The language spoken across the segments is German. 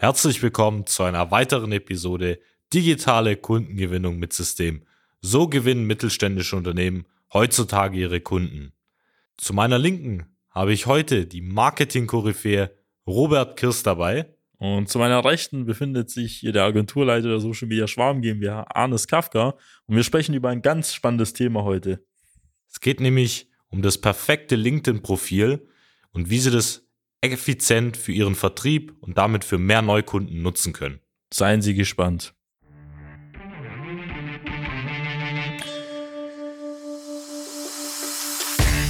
Herzlich willkommen zu einer weiteren Episode Digitale Kundengewinnung mit System. So gewinnen mittelständische Unternehmen heutzutage ihre Kunden. Zu meiner Linken habe ich heute die Marketing-Koryphäe Robert Kirst dabei. Und zu meiner Rechten befindet sich hier der Agenturleiter der Social Media Schwarm GmbH, Arnes Kafka. Und wir sprechen über ein ganz spannendes Thema heute. Es geht nämlich um das perfekte LinkedIn-Profil und wie Sie das effizient für Ihren Vertrieb und damit für mehr Neukunden nutzen können. Seien Sie gespannt.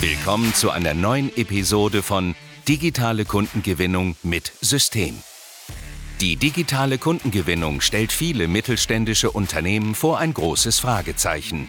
Willkommen zu einer neuen Episode von Digitale Kundengewinnung mit System. Die digitale Kundengewinnung stellt viele mittelständische Unternehmen vor ein großes Fragezeichen.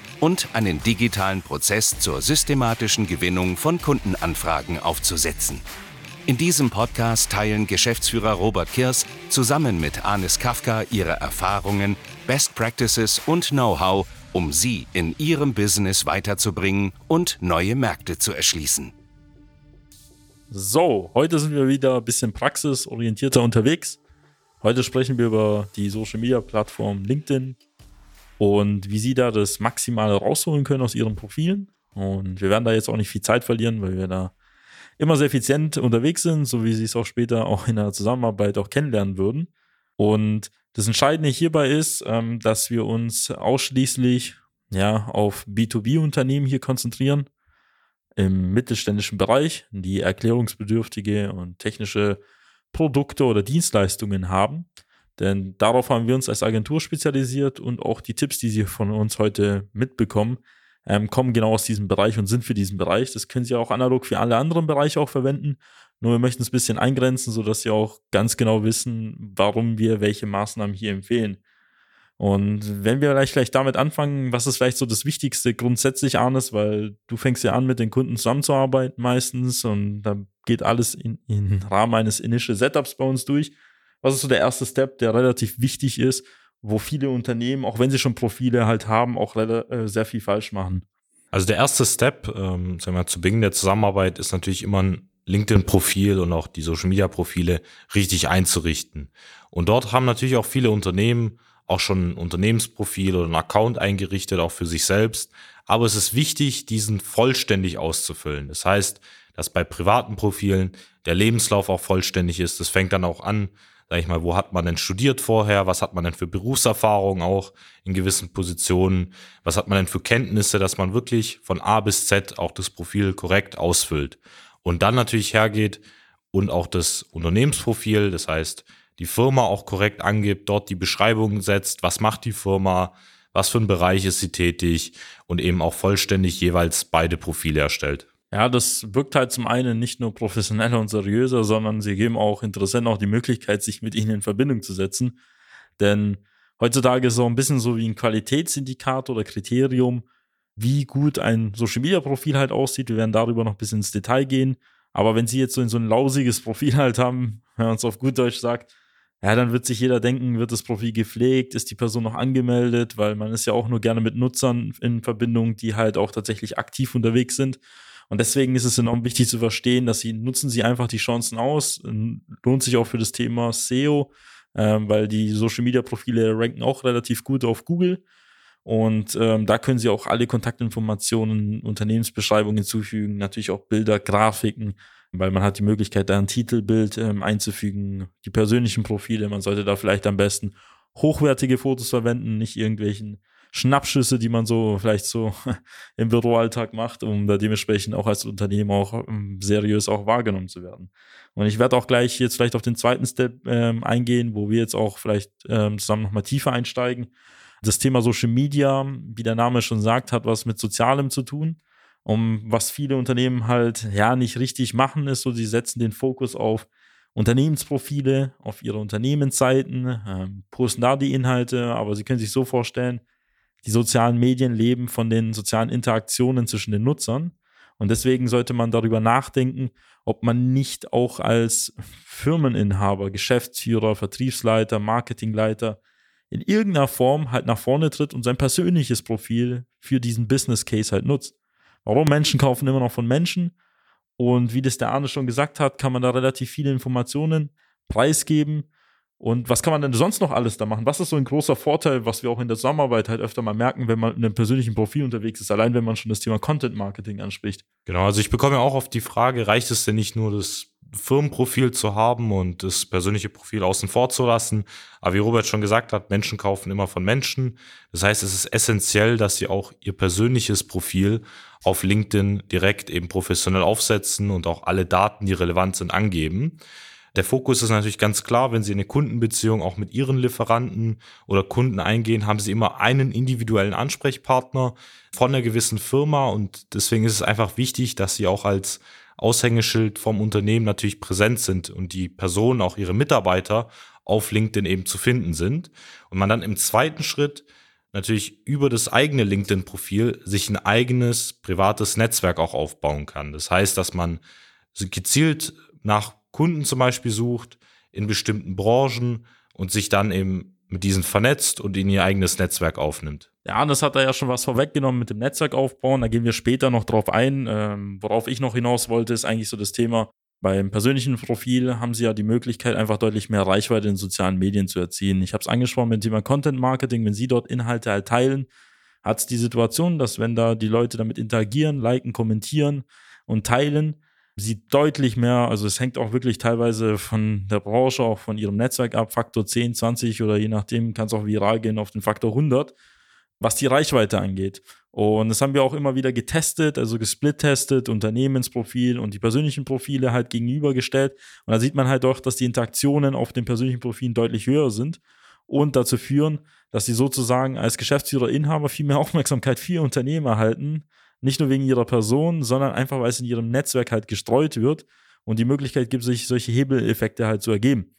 und einen digitalen Prozess zur systematischen Gewinnung von Kundenanfragen aufzusetzen. In diesem Podcast teilen Geschäftsführer Robert Kirs zusammen mit Anis Kafka ihre Erfahrungen, Best Practices und Know-how, um sie in ihrem Business weiterzubringen und neue Märkte zu erschließen. So, heute sind wir wieder ein bisschen praxisorientierter unterwegs. Heute sprechen wir über die Social Media Plattform LinkedIn und wie Sie da das Maximale rausholen können aus Ihren Profilen. Und wir werden da jetzt auch nicht viel Zeit verlieren, weil wir da immer sehr effizient unterwegs sind, so wie Sie es auch später auch in der Zusammenarbeit auch kennenlernen würden. Und das Entscheidende hierbei ist, ähm, dass wir uns ausschließlich ja, auf B2B-Unternehmen hier konzentrieren im mittelständischen Bereich, die erklärungsbedürftige und technische Produkte oder Dienstleistungen haben. Denn darauf haben wir uns als Agentur spezialisiert und auch die Tipps, die Sie von uns heute mitbekommen, ähm, kommen genau aus diesem Bereich und sind für diesen Bereich. Das können Sie auch analog für alle anderen Bereiche auch verwenden. Nur wir möchten es ein bisschen eingrenzen, sodass Sie auch ganz genau wissen, warum wir welche Maßnahmen hier empfehlen. Und wenn wir vielleicht gleich damit anfangen, was ist vielleicht so das Wichtigste grundsätzlich, Arnes, weil du fängst ja an, mit den Kunden zusammenzuarbeiten meistens und da geht alles in, in Rahmen eines Initial Setups bei uns durch. Was ist so der erste Step, der relativ wichtig ist, wo viele Unternehmen, auch wenn sie schon Profile halt haben, auch äh, sehr viel falsch machen? Also der erste Step, ähm, sagen wir, zu Beginn der Zusammenarbeit ist natürlich immer ein LinkedIn-Profil und auch die Social-Media-Profile richtig einzurichten. Und dort haben natürlich auch viele Unternehmen auch schon ein Unternehmensprofil oder ein Account eingerichtet, auch für sich selbst. Aber es ist wichtig, diesen vollständig auszufüllen. Das heißt, dass bei privaten Profilen der Lebenslauf auch vollständig ist. Das fängt dann auch an, sag ich mal, wo hat man denn studiert vorher? Was hat man denn für Berufserfahrung auch in gewissen Positionen? Was hat man denn für Kenntnisse, dass man wirklich von A bis Z auch das Profil korrekt ausfüllt? Und dann natürlich hergeht und auch das Unternehmensprofil, das heißt, die Firma auch korrekt angibt, dort die Beschreibung setzt, was macht die Firma, was für ein Bereich ist sie tätig und eben auch vollständig jeweils beide Profile erstellt. Ja, das wirkt halt zum einen nicht nur professioneller und seriöser, sondern sie geben auch Interessenten auch die Möglichkeit, sich mit ihnen in Verbindung zu setzen. Denn heutzutage ist es auch ein bisschen so wie ein Qualitätsindikator oder Kriterium, wie gut ein Social Media Profil halt aussieht. Wir werden darüber noch ein bisschen ins Detail gehen. Aber wenn Sie jetzt so, so ein lausiges Profil halt haben, wenn man es auf gut Deutsch sagt, ja, dann wird sich jeder denken, wird das Profil gepflegt, ist die Person noch angemeldet, weil man ist ja auch nur gerne mit Nutzern in Verbindung, die halt auch tatsächlich aktiv unterwegs sind. Und deswegen ist es enorm wichtig zu verstehen, dass sie nutzen sie einfach die Chancen aus. Lohnt sich auch für das Thema SEO, äh, weil die Social Media Profile ranken auch relativ gut auf Google. Und ähm, da können Sie auch alle Kontaktinformationen, Unternehmensbeschreibungen hinzufügen, natürlich auch Bilder, Grafiken, weil man hat die Möglichkeit, da ein Titelbild ähm, einzufügen, die persönlichen Profile. Man sollte da vielleicht am besten hochwertige Fotos verwenden, nicht irgendwelchen Schnappschüsse, die man so vielleicht so im Büroalltag macht, um da dementsprechend auch als Unternehmen auch ähm, seriös auch wahrgenommen zu werden. Und ich werde auch gleich jetzt vielleicht auf den zweiten Step ähm, eingehen, wo wir jetzt auch vielleicht ähm, zusammen nochmal tiefer einsteigen. Das Thema Social Media, wie der Name schon sagt, hat was mit Sozialem zu tun. Um was viele Unternehmen halt ja nicht richtig machen, ist so, sie setzen den Fokus auf Unternehmensprofile auf ihre Unternehmensseiten, ähm, posten da die Inhalte, aber Sie können sich so vorstellen, die sozialen Medien leben von den sozialen Interaktionen zwischen den Nutzern. Und deswegen sollte man darüber nachdenken, ob man nicht auch als Firmeninhaber, Geschäftsführer, Vertriebsleiter, Marketingleiter in irgendeiner Form halt nach vorne tritt und sein persönliches Profil für diesen Business Case halt nutzt. Warum Menschen kaufen immer noch von Menschen? Und wie das der Arne schon gesagt hat, kann man da relativ viele Informationen preisgeben. Und was kann man denn sonst noch alles da machen? Was ist so ein großer Vorteil, was wir auch in der Zusammenarbeit halt öfter mal merken, wenn man in einem persönlichen Profil unterwegs ist, allein wenn man schon das Thema Content Marketing anspricht? Genau, also ich bekomme ja auch oft die Frage, reicht es denn nicht nur das Firmenprofil zu haben und das persönliche Profil außen vor zu lassen. Aber wie Robert schon gesagt hat, Menschen kaufen immer von Menschen. Das heißt, es ist essentiell, dass sie auch ihr persönliches Profil auf LinkedIn direkt eben professionell aufsetzen und auch alle Daten, die relevant sind, angeben. Der Fokus ist natürlich ganz klar, wenn Sie eine Kundenbeziehung auch mit Ihren Lieferanten oder Kunden eingehen, haben Sie immer einen individuellen Ansprechpartner von einer gewissen Firma und deswegen ist es einfach wichtig, dass Sie auch als Aushängeschild vom Unternehmen natürlich präsent sind und die Personen, auch ihre Mitarbeiter auf LinkedIn eben zu finden sind. Und man dann im zweiten Schritt natürlich über das eigene LinkedIn-Profil sich ein eigenes privates Netzwerk auch aufbauen kann. Das heißt, dass man gezielt nach Kunden zum Beispiel sucht in bestimmten Branchen und sich dann eben mit diesen vernetzt und in ihr eigenes Netzwerk aufnimmt. Ja, das hat er ja schon was vorweggenommen mit dem Netzwerk aufbauen. Da gehen wir später noch drauf ein. Ähm, worauf ich noch hinaus wollte, ist eigentlich so das Thema. Beim persönlichen Profil haben Sie ja die Möglichkeit, einfach deutlich mehr Reichweite in sozialen Medien zu erzielen. Ich habe es angesprochen mit dem Thema Content Marketing. Wenn Sie dort Inhalte halt teilen, hat es die Situation, dass wenn da die Leute damit interagieren, liken, kommentieren und teilen, sie deutlich mehr, also es hängt auch wirklich teilweise von der Branche, auch von ihrem Netzwerk ab, Faktor 10, 20 oder je nachdem kann es auch viral gehen auf den Faktor 100, was die Reichweite angeht. Und das haben wir auch immer wieder getestet, also gesplittestet, Unternehmensprofil und die persönlichen Profile halt gegenübergestellt. Und da sieht man halt doch, dass die Interaktionen auf den persönlichen Profilen deutlich höher sind und dazu führen, dass sie sozusagen als Geschäftsführer, Inhaber viel mehr Aufmerksamkeit für ihr Unternehmen erhalten, nicht nur wegen ihrer Person, sondern einfach, weil es in ihrem Netzwerk halt gestreut wird und die Möglichkeit gibt, sich solche Hebeleffekte halt zu ergeben.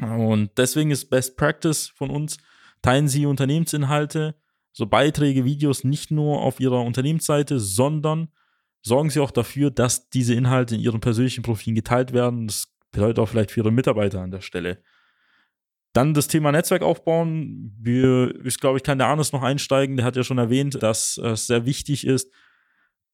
Und deswegen ist Best Practice von uns, teilen Sie Unternehmensinhalte, so Beiträge, Videos nicht nur auf Ihrer Unternehmensseite, sondern sorgen Sie auch dafür, dass diese Inhalte in Ihren persönlichen Profilen geteilt werden. Das bedeutet auch vielleicht für Ihre Mitarbeiter an der Stelle. Dann das Thema Netzwerk aufbauen. Wir, ich glaube, ich kann der Arnes noch einsteigen. Der hat ja schon erwähnt, dass es sehr wichtig ist,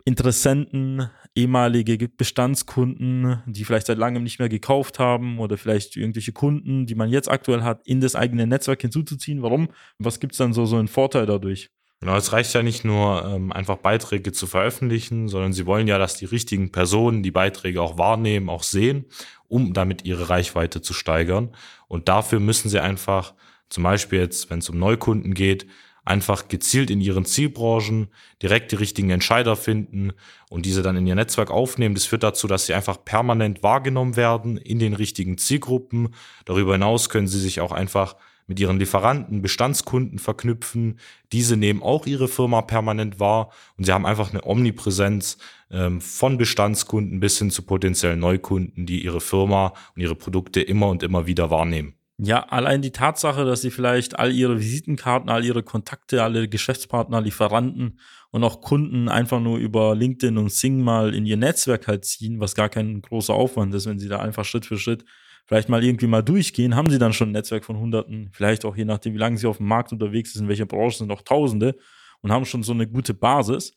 Interessenten, ehemalige Bestandskunden, die vielleicht seit langem nicht mehr gekauft haben oder vielleicht irgendwelche Kunden, die man jetzt aktuell hat, in das eigene Netzwerk hinzuzuziehen. Warum? Was gibt es dann so, so einen Vorteil dadurch? Genau, es reicht ja nicht nur, ähm, einfach Beiträge zu veröffentlichen, sondern sie wollen ja, dass die richtigen Personen die Beiträge auch wahrnehmen, auch sehen, um damit ihre Reichweite zu steigern. Und dafür müssen sie einfach, zum Beispiel jetzt, wenn es um Neukunden geht, einfach gezielt in ihren Zielbranchen direkt die richtigen Entscheider finden und diese dann in ihr Netzwerk aufnehmen. Das führt dazu, dass sie einfach permanent wahrgenommen werden in den richtigen Zielgruppen. Darüber hinaus können sie sich auch einfach mit ihren Lieferanten, Bestandskunden verknüpfen. Diese nehmen auch ihre Firma permanent wahr und sie haben einfach eine Omnipräsenz ähm, von Bestandskunden bis hin zu potenziellen Neukunden, die ihre Firma und ihre Produkte immer und immer wieder wahrnehmen. Ja, allein die Tatsache, dass sie vielleicht all ihre Visitenkarten, all ihre Kontakte, alle Geschäftspartner, Lieferanten und auch Kunden einfach nur über LinkedIn und Sing mal in ihr Netzwerk halt ziehen, was gar kein großer Aufwand ist, wenn sie da einfach Schritt für Schritt vielleicht mal irgendwie mal durchgehen, haben sie dann schon ein Netzwerk von Hunderten, vielleicht auch je nachdem, wie lange sie auf dem Markt unterwegs sind, in welcher Branche sind auch Tausende und haben schon so eine gute Basis.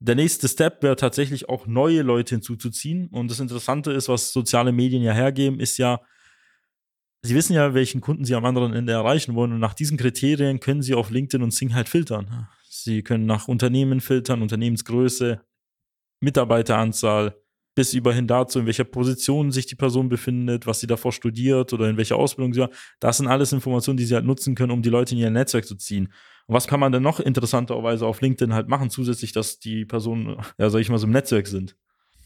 Der nächste Step wäre tatsächlich auch neue Leute hinzuzuziehen. Und das Interessante ist, was soziale Medien ja hergeben, ist ja, Sie wissen ja, welchen Kunden Sie am anderen Ende erreichen wollen und nach diesen Kriterien können Sie auf LinkedIn und Sing halt filtern. Sie können nach Unternehmen filtern, Unternehmensgröße, Mitarbeiteranzahl, bis überhin dazu, in welcher Position sich die Person befindet, was sie davor studiert oder in welcher Ausbildung sie war. Das sind alles Informationen, die Sie halt nutzen können, um die Leute in Ihr Netzwerk zu ziehen. Und was kann man denn noch interessanterweise auf LinkedIn halt machen, zusätzlich, dass die Personen, ja, sag ich mal, so im Netzwerk sind?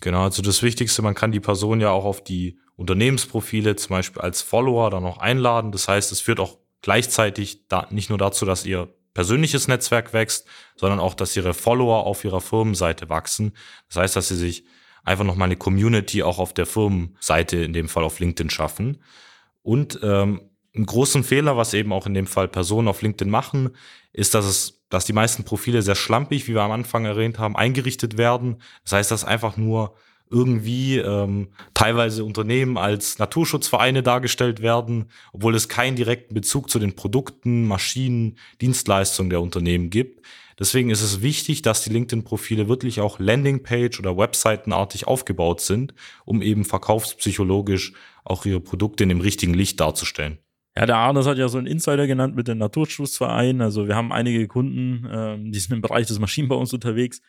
Genau, also das Wichtigste, man kann die Person ja auch auf die Unternehmensprofile zum Beispiel als Follower dann noch einladen. Das heißt, es führt auch gleichzeitig da nicht nur dazu, dass ihr persönliches Netzwerk wächst, sondern auch, dass ihre Follower auf ihrer Firmenseite wachsen. Das heißt, dass sie sich einfach nochmal eine Community auch auf der Firmenseite, in dem Fall auf LinkedIn schaffen. Und ähm, einen großen Fehler, was eben auch in dem Fall Personen auf LinkedIn machen, ist, dass es, dass die meisten Profile sehr schlampig, wie wir am Anfang erwähnt haben, eingerichtet werden. Das heißt, dass einfach nur irgendwie ähm, teilweise Unternehmen als Naturschutzvereine dargestellt werden, obwohl es keinen direkten Bezug zu den Produkten, Maschinen, Dienstleistungen der Unternehmen gibt. Deswegen ist es wichtig, dass die LinkedIn-Profile wirklich auch Landingpage oder Webseitenartig aufgebaut sind, um eben verkaufspsychologisch auch ihre Produkte in dem richtigen Licht darzustellen. Ja, der Arnes hat ja so einen Insider genannt mit dem Naturschutzverein. Also wir haben einige Kunden, ähm, die sind im Bereich des Maschinenbaus unterwegs.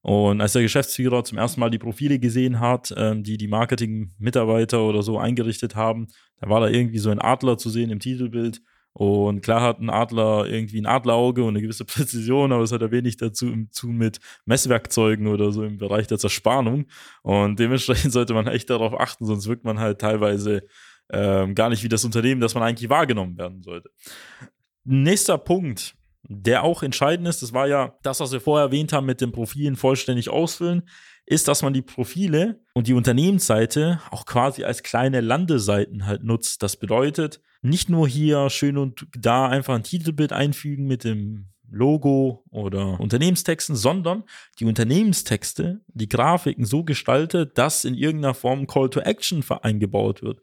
Und als der Geschäftsführer zum ersten Mal die Profile gesehen hat, ähm, die die Marketing-Mitarbeiter oder so eingerichtet haben, da war da irgendwie so ein Adler zu sehen im Titelbild. Und klar hat ein Adler irgendwie ein Adlerauge und eine gewisse Präzision, aber es hat ja wenig dazu zu mit Messwerkzeugen oder so im Bereich der Zerspannung. Und dementsprechend sollte man echt darauf achten, sonst wirkt man halt teilweise ähm, gar nicht wie das Unternehmen, das man eigentlich wahrgenommen werden sollte. Nächster Punkt, der auch entscheidend ist, das war ja das, was wir vorher erwähnt haben mit den Profilen vollständig ausfüllen, ist, dass man die Profile und die Unternehmensseite auch quasi als kleine Landeseiten halt nutzt. Das bedeutet, nicht nur hier schön und da einfach ein Titelbild einfügen mit dem Logo oder Unternehmenstexten, sondern die Unternehmenstexte, die Grafiken so gestaltet, dass in irgendeiner Form Call to Action eingebaut wird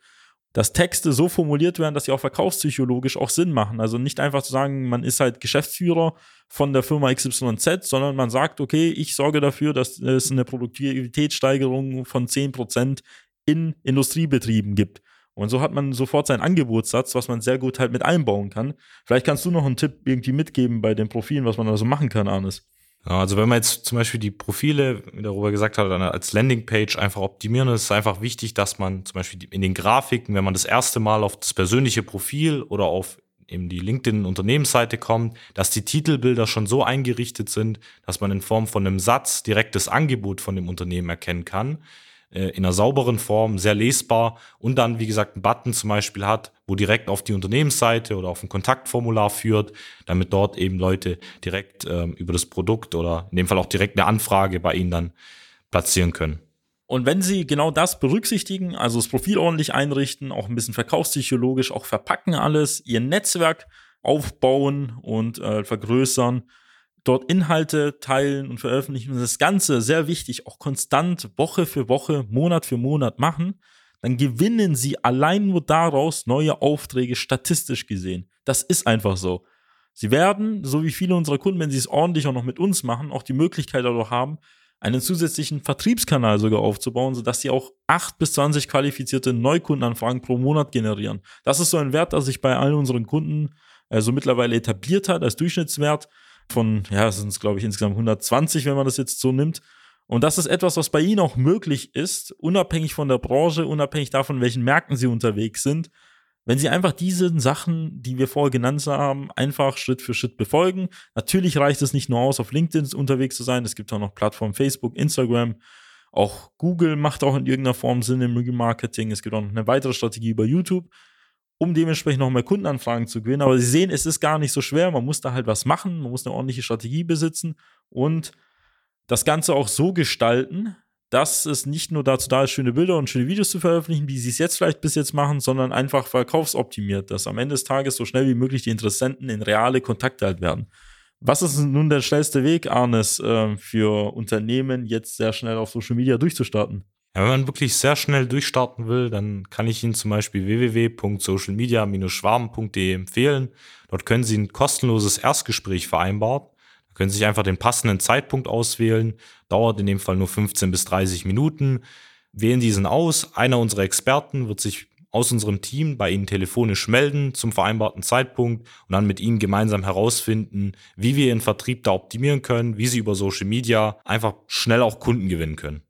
dass Texte so formuliert werden, dass sie auch verkaufspsychologisch auch Sinn machen. Also nicht einfach zu sagen, man ist halt Geschäftsführer von der Firma XYZ, sondern man sagt, okay, ich sorge dafür, dass es eine Produktivitätssteigerung von 10% in Industriebetrieben gibt. Und so hat man sofort seinen Angebotssatz, was man sehr gut halt mit einbauen kann. Vielleicht kannst du noch einen Tipp irgendwie mitgeben bei den Profilen, was man da so machen kann, Arnes. Also wenn man jetzt zum Beispiel die Profile, wie darüber gesagt hat, als Landingpage einfach optimieren, ist es einfach wichtig, dass man zum Beispiel in den Grafiken, wenn man das erste Mal auf das persönliche Profil oder auf eben die LinkedIn-Unternehmensseite kommt, dass die Titelbilder schon so eingerichtet sind, dass man in Form von einem Satz direkt das Angebot von dem Unternehmen erkennen kann äh, in einer sauberen Form, sehr lesbar und dann, wie gesagt, einen Button zum Beispiel hat, wo direkt auf die Unternehmensseite oder auf ein Kontaktformular führt, damit dort eben Leute direkt ähm, über das Produkt oder in dem Fall auch direkt eine Anfrage bei Ihnen dann platzieren können. Und wenn Sie genau das berücksichtigen, also das Profil ordentlich einrichten, auch ein bisschen verkaufspsychologisch, auch verpacken alles, Ihr Netzwerk aufbauen und äh, vergrößern, dort Inhalte teilen und veröffentlichen und das Ganze, sehr wichtig, auch konstant Woche für Woche, Monat für Monat machen, dann gewinnen sie allein nur daraus neue Aufträge statistisch gesehen. Das ist einfach so. Sie werden, so wie viele unserer Kunden, wenn sie es ordentlich auch noch mit uns machen, auch die Möglichkeit dadurch haben, einen zusätzlichen Vertriebskanal sogar aufzubauen, sodass sie auch 8 bis 20 qualifizierte Neukundenanfragen pro Monat generieren. Das ist so ein Wert, der sich bei allen unseren Kunden äh, so mittlerweile etabliert hat als Durchschnittswert von, ja, sind es glaube ich insgesamt 120, wenn man das jetzt so nimmt. Und das ist etwas, was bei Ihnen auch möglich ist, unabhängig von der Branche, unabhängig davon, welchen Märkten Sie unterwegs sind. Wenn Sie einfach diese Sachen, die wir vorher genannt haben, einfach Schritt für Schritt befolgen. Natürlich reicht es nicht nur aus, auf LinkedIn unterwegs zu sein. Es gibt auch noch Plattformen Facebook, Instagram. Auch Google macht auch in irgendeiner Form Sinn im Marketing. Es gibt auch noch eine weitere Strategie über YouTube um dementsprechend noch mehr Kundenanfragen zu gewinnen. Aber Sie sehen, es ist gar nicht so schwer. Man muss da halt was machen, man muss eine ordentliche Strategie besitzen und das Ganze auch so gestalten, dass es nicht nur dazu da ist, schöne Bilder und schöne Videos zu veröffentlichen, wie sie es jetzt vielleicht bis jetzt machen, sondern einfach verkaufsoptimiert, dass am Ende des Tages so schnell wie möglich die Interessenten in reale Kontakte halt werden. Was ist nun der schnellste Weg, Arnes, äh, für Unternehmen jetzt sehr schnell auf Social Media durchzustarten? Ja, wenn man wirklich sehr schnell durchstarten will, dann kann ich Ihnen zum Beispiel www.socialmedia-schwaben.de empfehlen. Dort können Sie ein kostenloses Erstgespräch vereinbaren. Da können Sie sich einfach den passenden Zeitpunkt auswählen. Dauert in dem Fall nur 15 bis 30 Minuten. Wählen diesen aus. Einer unserer Experten wird sich aus unserem Team bei Ihnen telefonisch melden zum vereinbarten Zeitpunkt und dann mit Ihnen gemeinsam herausfinden, wie wir Ihren Vertrieb da optimieren können, wie Sie über Social Media einfach schnell auch Kunden gewinnen können.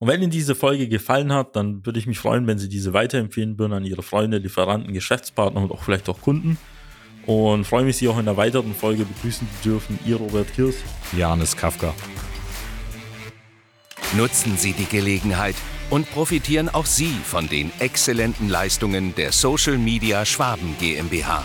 Und wenn Ihnen diese Folge gefallen hat, dann würde ich mich freuen, wenn Sie diese weiterempfehlen würden an Ihre Freunde, Lieferanten, Geschäftspartner und auch vielleicht auch Kunden. Und freue mich, Sie auch in der weiteren Folge begrüßen zu dürfen. Ihr Robert Kirs. Janis Kafka. Nutzen Sie die Gelegenheit und profitieren auch Sie von den exzellenten Leistungen der Social Media Schwaben GmbH.